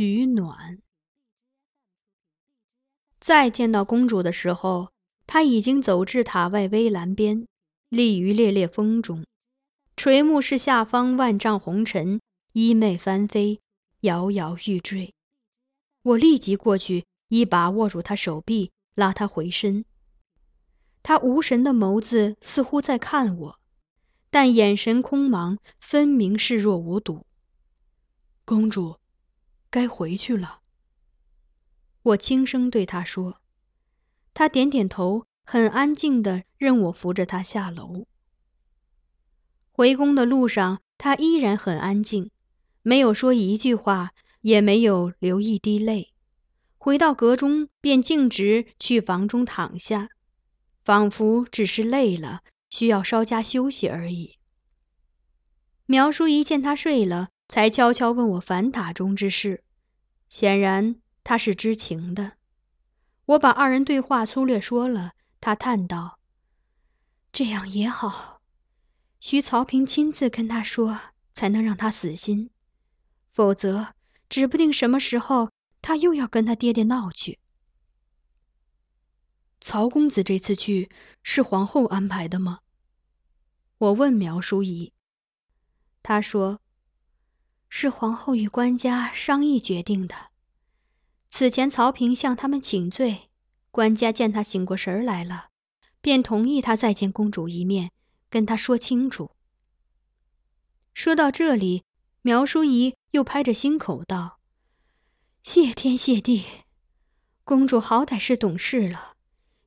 取暖。再见到公主的时候，她已经走至塔外危栏边，立于烈烈风中，垂目视下方万丈红尘，衣袂翻飞，摇摇欲坠。我立即过去，一把握住她手臂，拉她回身。她无神的眸子似乎在看我，但眼神空茫，分明视若无睹。公主。该回去了，我轻声对他说。他点点头，很安静的任我扶着他下楼。回宫的路上，他依然很安静，没有说一句话，也没有流一滴泪。回到阁中，便径直去房中躺下，仿佛只是累了，需要稍加休息而已。苗叔仪见他睡了。才悄悄问我反塔中之事，显然他是知情的。我把二人对话粗略说了，他叹道：“这样也好，需曹平亲自跟他说，才能让他死心，否则指不定什么时候他又要跟他爹爹闹去。”曹公子这次去是皇后安排的吗？我问苗淑仪，他说。是皇后与官家商议决定的。此前曹平向他们请罪，官家见他醒过神来了，便同意他再见公主一面，跟他说清楚。说到这里，苗淑仪又拍着心口道：“谢天谢地，公主好歹是懂事了，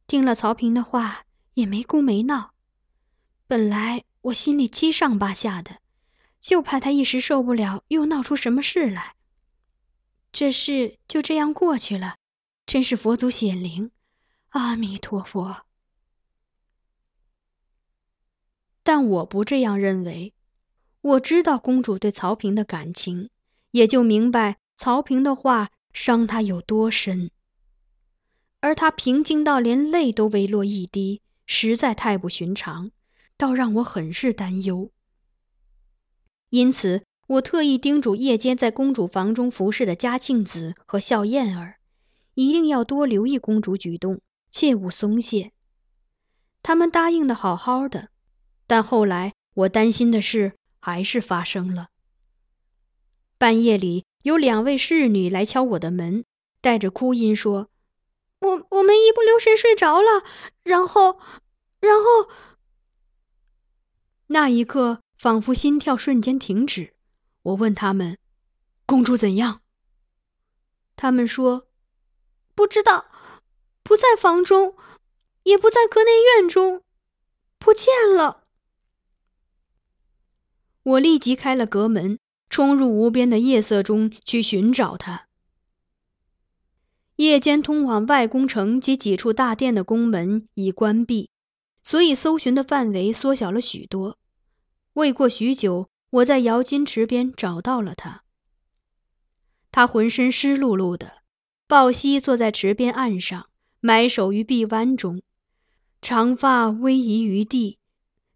听了曹平的话，也没哭没闹。本来我心里七上八下的。”就怕他一时受不了，又闹出什么事来。这事就这样过去了，真是佛祖显灵，阿弥陀佛。但我不这样认为，我知道公主对曹平的感情，也就明白曹平的话伤她有多深。而他平静到连泪都未落一滴，实在太不寻常，倒让我很是担忧。因此，我特意叮嘱夜间在公主房中服侍的嘉庆子和笑燕儿，一定要多留意公主举动，切勿松懈。他们答应的好好的，但后来我担心的事还是发生了。半夜里，有两位侍女来敲我的门，带着哭音说：“我我们一不留神睡着了。”然后，然后，那一刻。仿佛心跳瞬间停止，我问他们：“公主怎样？”他们说：“不知道，不在房中，也不在阁内院中，不见了。”我立即开了阁门，冲入无边的夜色中去寻找他。夜间通往外宫城及几处大殿的宫门已关闭，所以搜寻的范围缩小了许多。未过许久，我在瑶金池边找到了他。他浑身湿漉漉的，抱膝坐在池边岸上，埋首于臂弯中，长发逶移于地，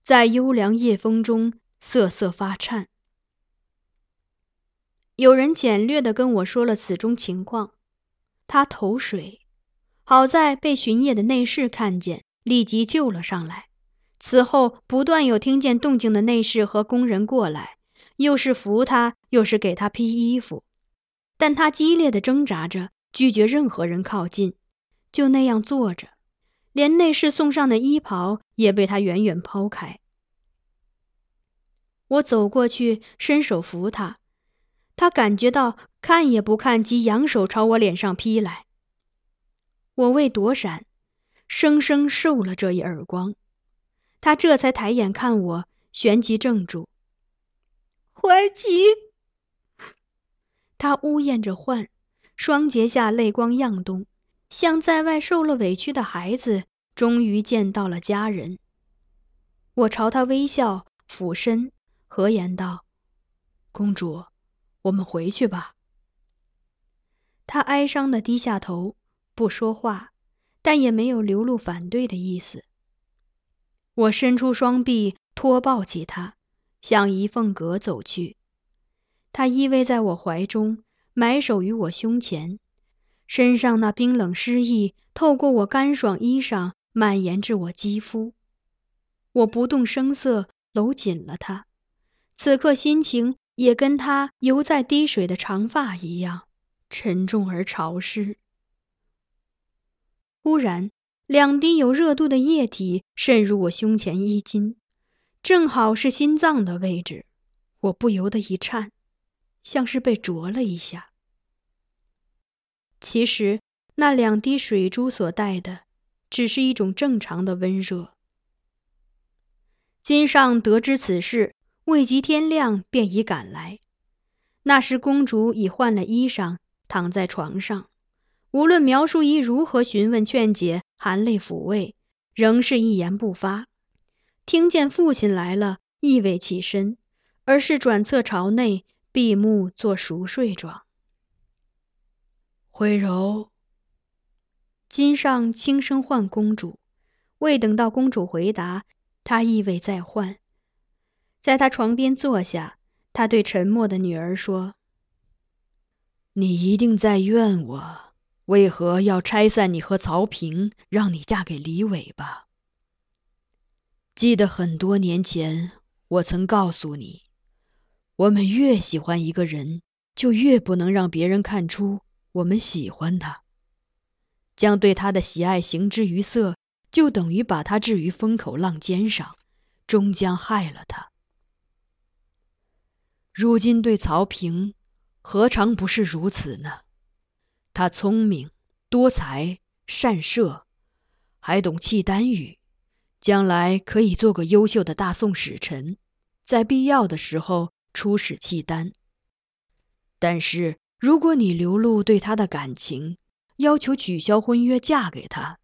在幽凉夜风中瑟瑟发颤。有人简略地跟我说了此中情况。他投水，好在被巡夜的内侍看见，立即救了上来。此后不断有听见动静的内侍和工人过来，又是扶他，又是给他披衣服，但他激烈的挣扎着，拒绝任何人靠近，就那样坐着，连内侍送上的衣袍也被他远远抛开。我走过去，伸手扶他，他感觉到看也不看，即扬手朝我脸上劈来。我未躲闪，生生受了这一耳光。他这才抬眼看我，旋即怔住。怀吉，他呜咽着唤，双睫下泪光漾动，像在外受了委屈的孩子，终于见到了家人。我朝他微笑，俯身，和言道：“公主，我们回去吧。”他哀伤的低下头，不说话，但也没有流露反对的意思。我伸出双臂，托抱起他，向一凤阁走去。他依偎在我怀中，埋首于我胸前，身上那冰冷湿意透过我干爽衣裳蔓延至我肌肤。我不动声色，搂紧了他，此刻心情也跟他犹在滴水的长发一样沉重而潮湿。忽然。两滴有热度的液体渗入我胸前衣襟，正好是心脏的位置。我不由得一颤，像是被灼了一下。其实那两滴水珠所带的，只是一种正常的温热。金上得知此事，未及天亮便已赶来。那时公主已换了衣裳，躺在床上。无论苗淑仪如何询问劝解，含泪抚慰，仍是一言不发。听见父亲来了，亦未起身，而是转侧朝内，闭目做熟睡状。慧柔，金上轻声唤公主，未等到公主回答，他亦未再唤，在他床边坐下，他对沉默的女儿说：“你一定在怨我。”为何要拆散你和曹平，让你嫁给李伟吧？记得很多年前，我曾告诉你，我们越喜欢一个人，就越不能让别人看出我们喜欢他。将对他的喜爱形之于色，就等于把他置于风口浪尖上，终将害了他。如今对曹平，何尝不是如此呢？他聪明多才，善射，还懂契丹语，将来可以做个优秀的大宋使臣，在必要的时候出使契丹。但是，如果你流露对他的感情，要求取消婚约，嫁给他，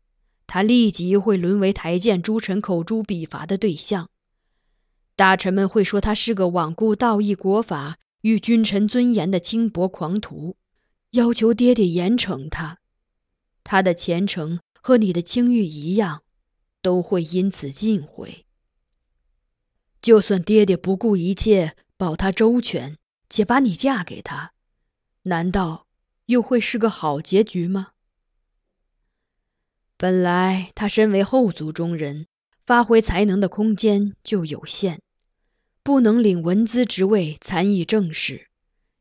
他立即会沦为台谏诸臣口诛笔伐的对象。大臣们会说他是个罔顾道义国法与君臣尊严的轻薄狂徒。要求爹爹严惩他，他的前程和你的清誉一样，都会因此尽毁。就算爹爹不顾一切保他周全，且把你嫁给他，难道又会是个好结局吗？本来他身为后族中人，发挥才能的空间就有限，不能领文资职位参议政事。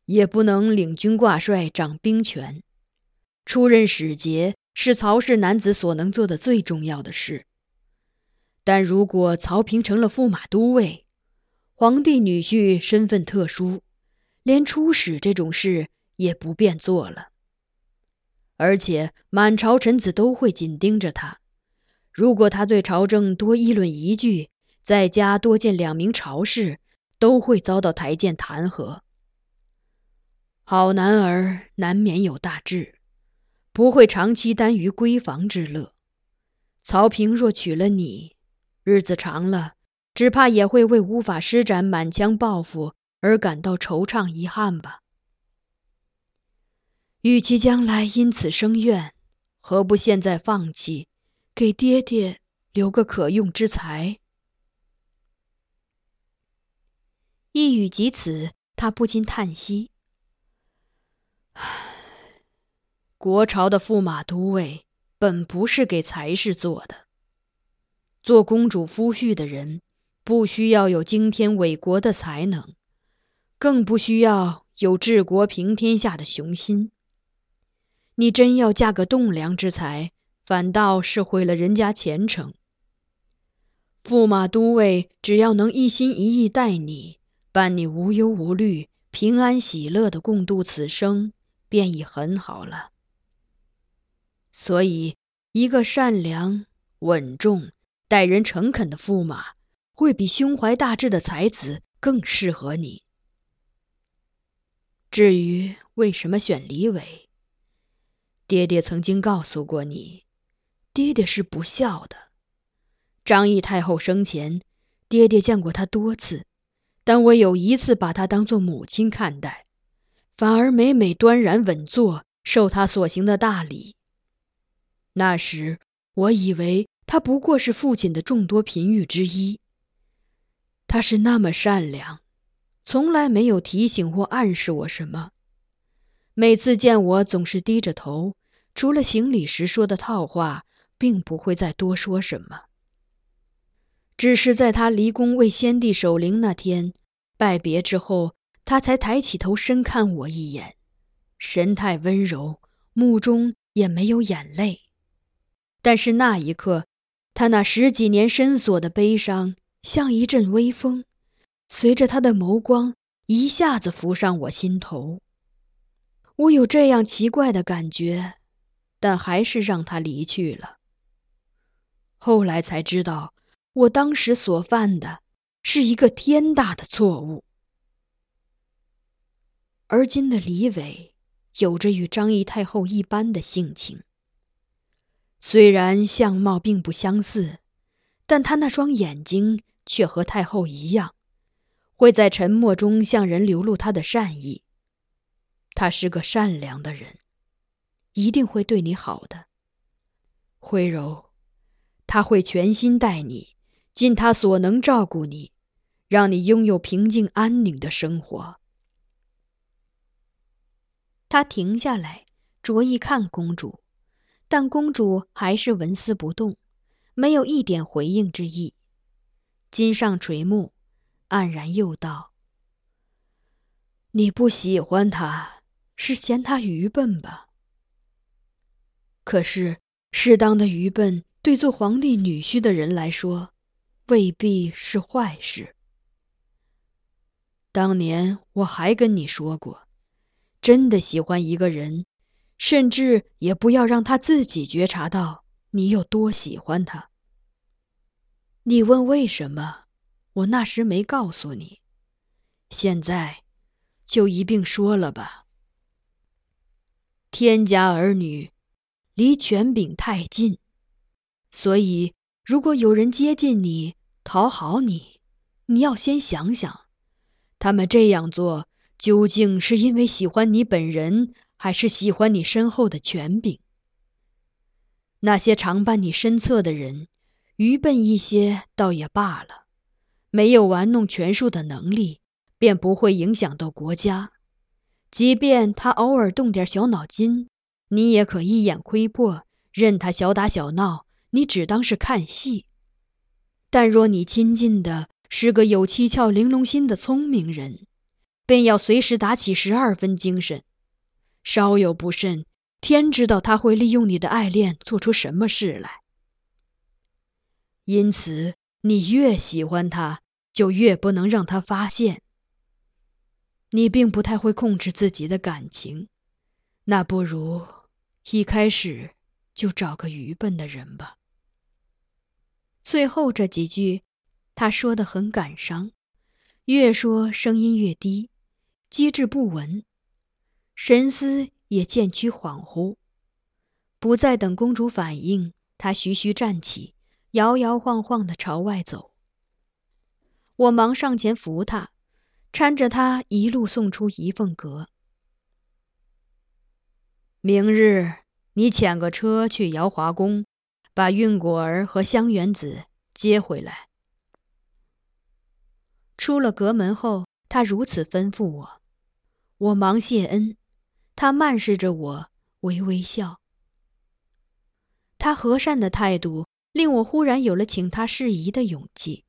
也不能领军挂帅、掌兵权，出任使节是曹氏男子所能做的最重要的事。但如果曹平成了驸马都尉，皇帝女婿身份特殊，连出使这种事也不便做了。而且满朝臣子都会紧盯着他，如果他对朝政多议论一句，在家多见两名朝士，都会遭到台谏弹劾。好男儿难免有大志，不会长期耽于闺房之乐。曹平若娶了你，日子长了，只怕也会为无法施展满腔抱负而感到惆怅遗憾吧。与其将来因此生怨，何不现在放弃，给爹爹留个可用之才？一语及此，他不禁叹息：“，国朝的驸马都尉本不是给才士做的。做公主夫婿的人，不需要有惊天伟国的才能，更不需要有治国平天下的雄心。”你真要嫁个栋梁之才，反倒是毁了人家前程。驸马都尉只要能一心一意待你，伴你无忧无虑、平安喜乐的共度此生，便已很好了。所以，一个善良、稳重、待人诚恳的驸马，会比胸怀大志的才子更适合你。至于为什么选李伟？爹爹曾经告诉过你，爹爹是不孝的。张仪太后生前，爹爹见过他多次，但我有一次把他当做母亲看待，反而每每端然稳坐，受他所行的大礼。那时我以为他不过是父亲的众多嫔御之一。他是那么善良，从来没有提醒或暗示我什么，每次见我总是低着头。除了行礼时说的套话，并不会再多说什么。只是在他离宫为先帝守灵那天，拜别之后，他才抬起头深看我一眼，神态温柔，目中也没有眼泪。但是那一刻，他那十几年深锁的悲伤，像一阵微风，随着他的眸光一下子浮上我心头。我有这样奇怪的感觉。但还是让他离去了。后来才知道，我当时所犯的是一个天大的错误。而今的李伟，有着与张仪太后一般的性情。虽然相貌并不相似，但他那双眼睛却和太后一样，会在沉默中向人流露他的善意。他是个善良的人。一定会对你好的，慧柔，他会全心待你，尽他所能照顾你，让你拥有平静安宁的生活。他停下来，着意看公主，但公主还是纹丝不动，没有一点回应之意。金上垂目，黯然又道：“你不喜欢他，是嫌他愚笨吧？”可是，适当的愚笨对做皇帝女婿的人来说，未必是坏事。当年我还跟你说过，真的喜欢一个人，甚至也不要让他自己觉察到你有多喜欢他。你问为什么，我那时没告诉你，现在就一并说了吧。天家儿女。离权柄太近，所以如果有人接近你、讨好你，你要先想想，他们这样做究竟是因为喜欢你本人，还是喜欢你身后的权柄？那些常伴你身侧的人，愚笨一些倒也罢了，没有玩弄权术的能力，便不会影响到国家。即便他偶尔动点小脑筋。你也可一眼窥破，任他小打小闹，你只当是看戏。但若你亲近的是个有七窍玲珑心的聪明人，便要随时打起十二分精神，稍有不慎，天知道他会利用你的爱恋做出什么事来。因此，你越喜欢他，就越不能让他发现。你并不太会控制自己的感情，那不如。一开始就找个愚笨的人吧。最后这几句，他说的很感伤，越说声音越低，机智不稳。神思也渐趋恍惚。不再等公主反应，他徐徐站起，摇摇晃晃地朝外走。我忙上前扶他，搀着他一路送出仪凤阁。明日你遣个车去瑶华宫，把运果儿和香园子接回来。出了阁门后，他如此吩咐我，我忙谢恩。他慢视着我，微微笑。他和善的态度令我忽然有了请他事宜的勇气。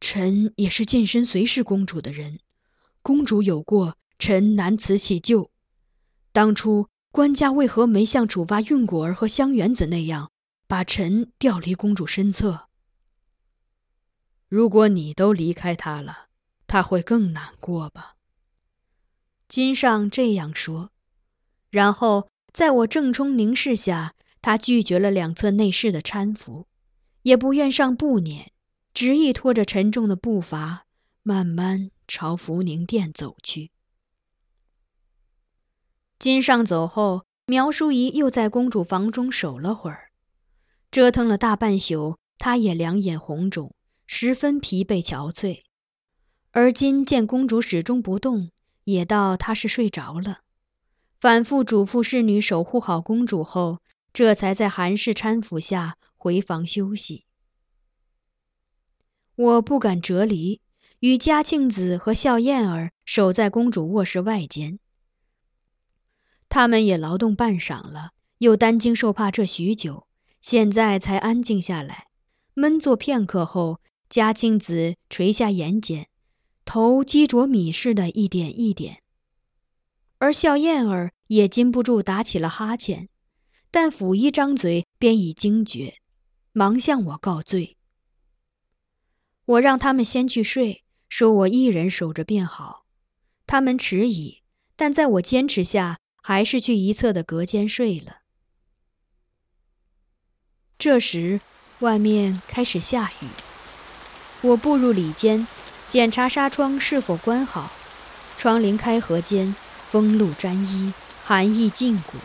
臣也是近身随侍公主的人，公主有过，臣难辞其咎。当初官家为何没像处罚运果儿和香园子那样，把臣调离公主身侧？如果你都离开他了，他会更难过吧？金上这样说，然后在我正冲凝视下，他拒绝了两侧内侍的搀扶，也不愿上步辇，执意拖着沉重的步伐，慢慢朝福宁殿走去。金上走后，苗淑仪又在公主房中守了会儿，折腾了大半宿，她也两眼红肿，十分疲惫憔悴。而今见公主始终不动，也道她是睡着了，反复嘱咐侍女守护好公主后，这才在韩氏搀扶下回房休息。我不敢折离，与嘉庆子和笑燕儿守在公主卧室外间。他们也劳动半晌了，又担惊受怕这许久，现在才安静下来。闷坐片刻后，嘉庆子垂下眼睑，头积着米似的一点一点。而笑燕儿也禁不住打起了哈欠，但甫一张嘴便已惊觉，忙向我告罪。我让他们先去睡，说我一人守着便好。他们迟疑，但在我坚持下。还是去一侧的隔间睡了。这时，外面开始下雨。我步入里间，检查纱窗是否关好。窗棂开合间，风露沾衣，寒意浸骨。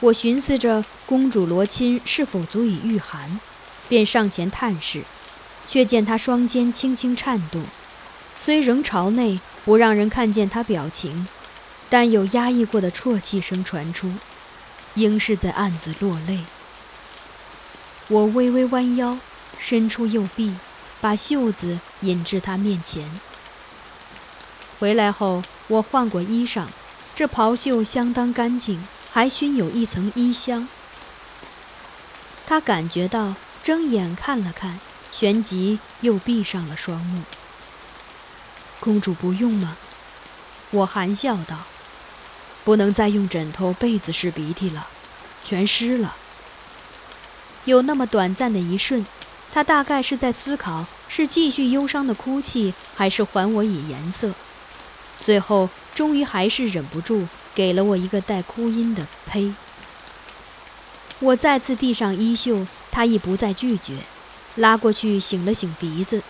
我寻思着公主罗衾是否足以御寒，便上前探视，却见她双肩轻轻颤动，虽仍朝内，不让人看见她表情。但有压抑过的啜泣声传出，应是在暗自落泪。我微微弯腰，伸出右臂，把袖子引至他面前。回来后，我换过衣裳，这袍袖相当干净，还熏有一层衣香。他感觉到，睁眼看了看，旋即又闭上了双目。公主不用吗？我含笑道。不能再用枕头、被子拭鼻涕了，全湿了。有那么短暂的一瞬，他大概是在思考：是继续忧伤的哭泣，还是还我以颜色？最后，终于还是忍不住，给了我一个带哭音的“呸”。我再次递上衣袖，他已不再拒绝，拉过去擤了擤鼻子，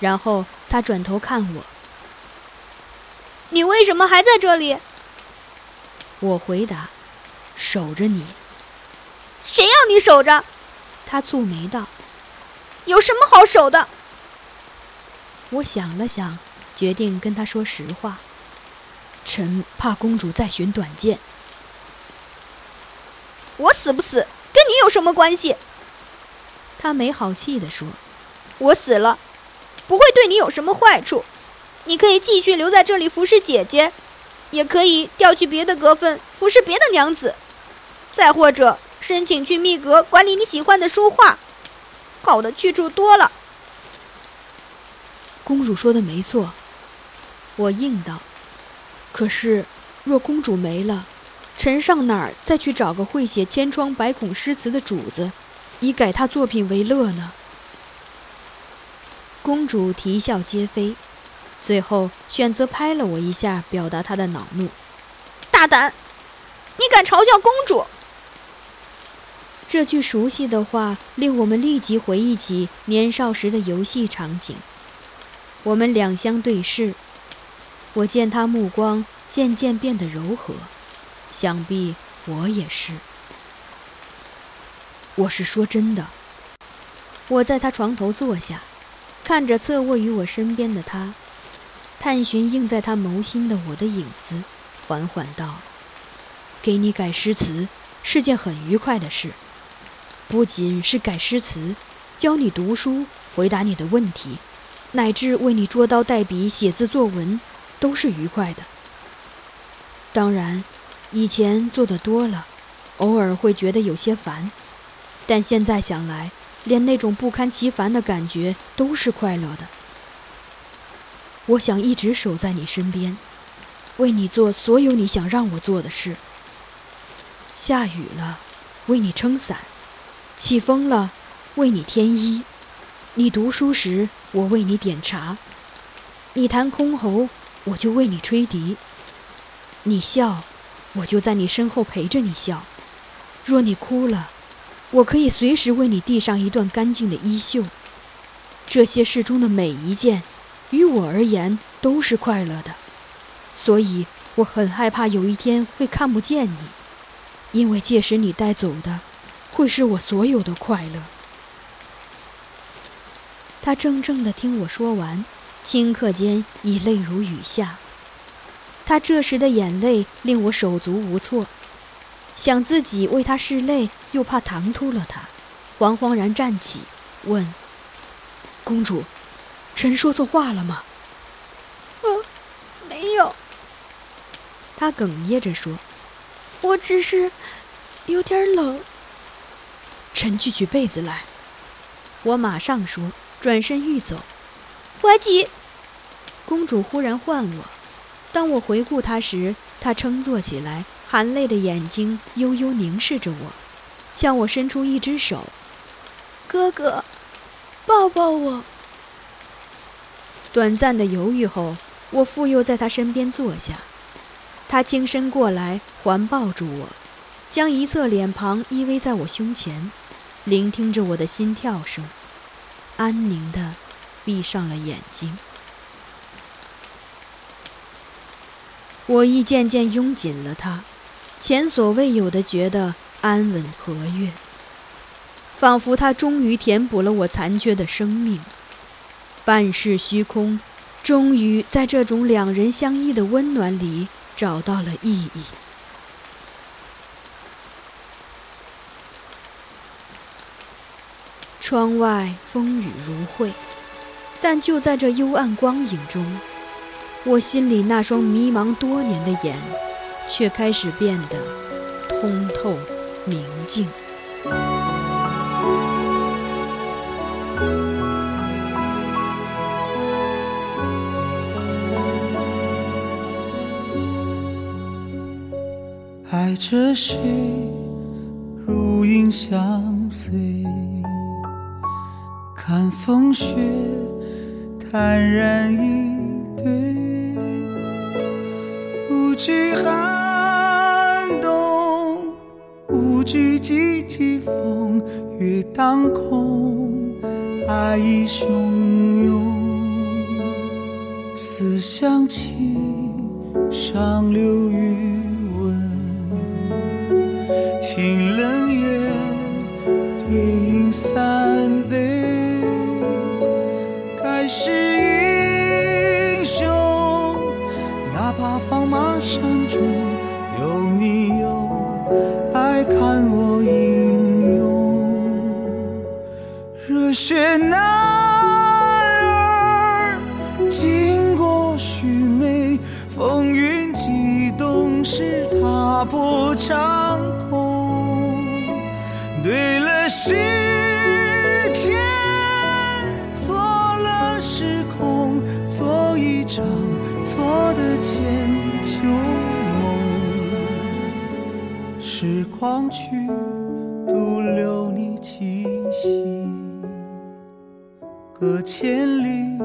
然后他转头看我：“你为什么还在这里？”我回答：“守着你。”谁要你守着？他蹙眉道：“有什么好守的？”我想了想，决定跟他说实话：“臣怕公主再寻短见。”我死不死跟你有什么关系？他没好气地说：“我死了，不会对你有什么坏处。你可以继续留在这里服侍姐姐。”也可以调去别的阁分服侍别的娘子，再或者申请去密阁管理你喜欢的书画，好的去处多了。公主说的没错，我应道。可是，若公主没了，臣上哪儿再去找个会写千疮百孔诗词的主子，以改他作品为乐呢？公主啼笑皆非。最后选择拍了我一下，表达她的恼怒。大胆！你敢嘲笑公主？这句熟悉的话令我们立即回忆起年少时的游戏场景。我们两相对视，我见他目光渐渐变得柔和，想必我也是。我是说真的。我在他床头坐下，看着侧卧于我身边的他，探寻映在他眸心的我的影子，缓缓道：“给你改诗词是件很愉快的事，不仅是改诗词，教你读书，回答你的问题，乃至为你捉刀带笔写字作文，都是愉快的。当然，以前做的多了，偶尔会觉得有些烦，但现在想来。”连那种不堪其烦的感觉都是快乐的。我想一直守在你身边，为你做所有你想让我做的事。下雨了，为你撑伞；起风了，为你添衣；你读书时，我为你点茶；你弹箜篌，我就为你吹笛；你笑，我就在你身后陪着你笑；若你哭了，我可以随时为你递上一段干净的衣袖。这些事中的每一件，于我而言都是快乐的，所以我很害怕有一天会看不见你，因为届时你带走的，会是我所有的快乐。他怔怔地听我说完，顷刻间已泪如雨下。他这时的眼泪令我手足无措。想自己为他拭泪，又怕唐突了他，惶惶然站起，问：“公主，臣说错话了吗？”“嗯，没有。”他哽咽着说，“我只是有点冷。”臣去取被子来。我马上说，转身欲走。怀吉，公主忽然唤我。当我回顾她时，她撑坐起来。含泪的眼睛悠悠凝视着我，向我伸出一只手。哥哥，抱抱我。短暂的犹豫后，我复又在她身边坐下。她轻身过来，环抱住我，将一侧脸庞依偎在我胸前，聆听着我的心跳声，安宁地闭上了眼睛。我亦渐渐拥紧了他。前所未有的觉得安稳和悦，仿佛他终于填补了我残缺的生命，半世虚空，终于在这种两人相依的温暖里找到了意义。窗外风雨如晦，但就在这幽暗光影中，我心里那双迷茫多年的眼。却开始变得通透明净。爱着谁，如影相随，看风雪，坦然以对，无惧寒。举几季风月当空，爱意汹涌。思乡情，上流云是英雄，哪怕放马山中有你有。爱看我英勇，热血男儿经过须眉，风云激动时踏破长空，对了世狂去，独留你气息，隔千里，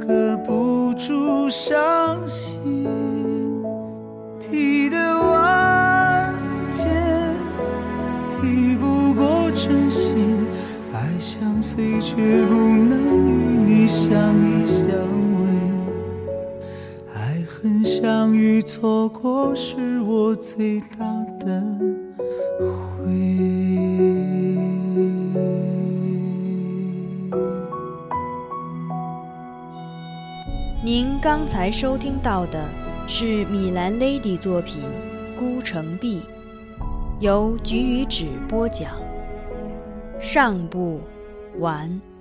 隔不住伤心。提得万箭，提不过真心。爱相随，却不能与你相依相偎。爱恨相遇。错过是我最大的。您刚才收听到的是米兰 Lady 作品《孤城闭》，由菊与纸播讲。上部完。